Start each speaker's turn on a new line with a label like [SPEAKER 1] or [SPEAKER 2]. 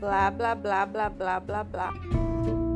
[SPEAKER 1] blá blá blá blá blá blá blá.